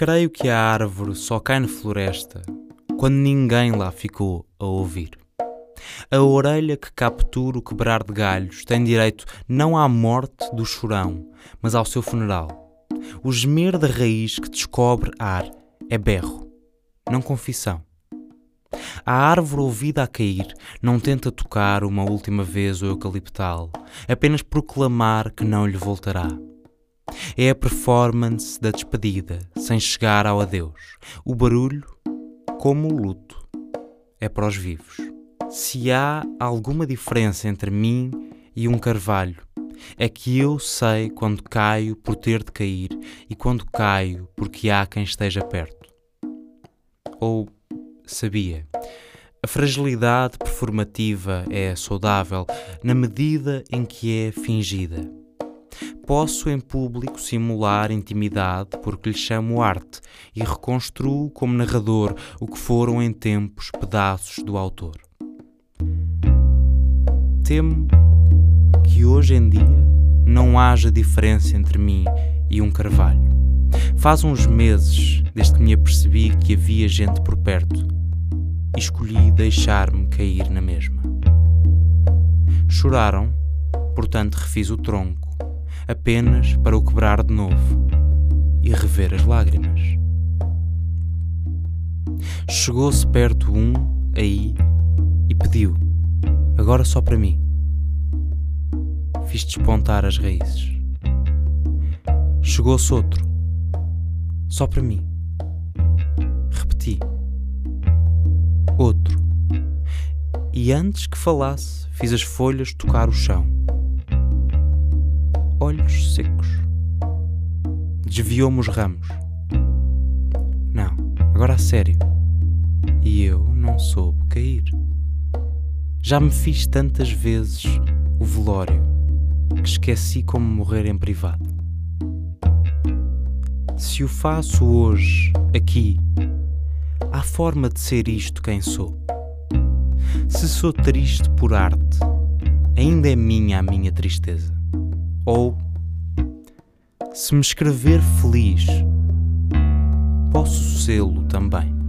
Creio que a árvore só cai na floresta quando ninguém lá ficou a ouvir. A orelha que captura o quebrar de galhos tem direito não à morte do chorão, mas ao seu funeral. O gemer da raiz que descobre ar é berro, não confissão. A árvore ouvida a cair não tenta tocar uma última vez o eucaliptal, apenas proclamar que não lhe voltará. É a performance da despedida, sem chegar ao adeus. O barulho, como o luto, é para os vivos. Se há alguma diferença entre mim e um carvalho, é que eu sei quando caio por ter de cair e quando caio porque há quem esteja perto. Ou sabia. A fragilidade performativa é saudável na medida em que é fingida. Posso em público simular intimidade porque lhe chamo arte e reconstruo como narrador o que foram em tempos pedaços do autor. Temo que hoje em dia não haja diferença entre mim e um carvalho. Faz uns meses desde que me apercebi que havia gente por perto e escolhi deixar-me cair na mesma. Choraram, portanto refiz o tronco, apenas para o quebrar de novo e rever as lágrimas. Chegou-se perto um, aí, e pediu, agora só para mim. Fiz despontar as raízes. Chegou-se outro, só para mim. Repeti outro. E antes que falasse, fiz as folhas tocar o chão. Olhos secos. Desviou-me os ramos. Não, agora a sério. E eu não soube cair. Já me fiz tantas vezes o velório que esqueci como morrer em privado. Se o faço hoje, aqui, há forma de ser isto quem sou. Se sou triste por arte, ainda é minha a minha tristeza. Ou, se me escrever feliz, posso sê-lo também.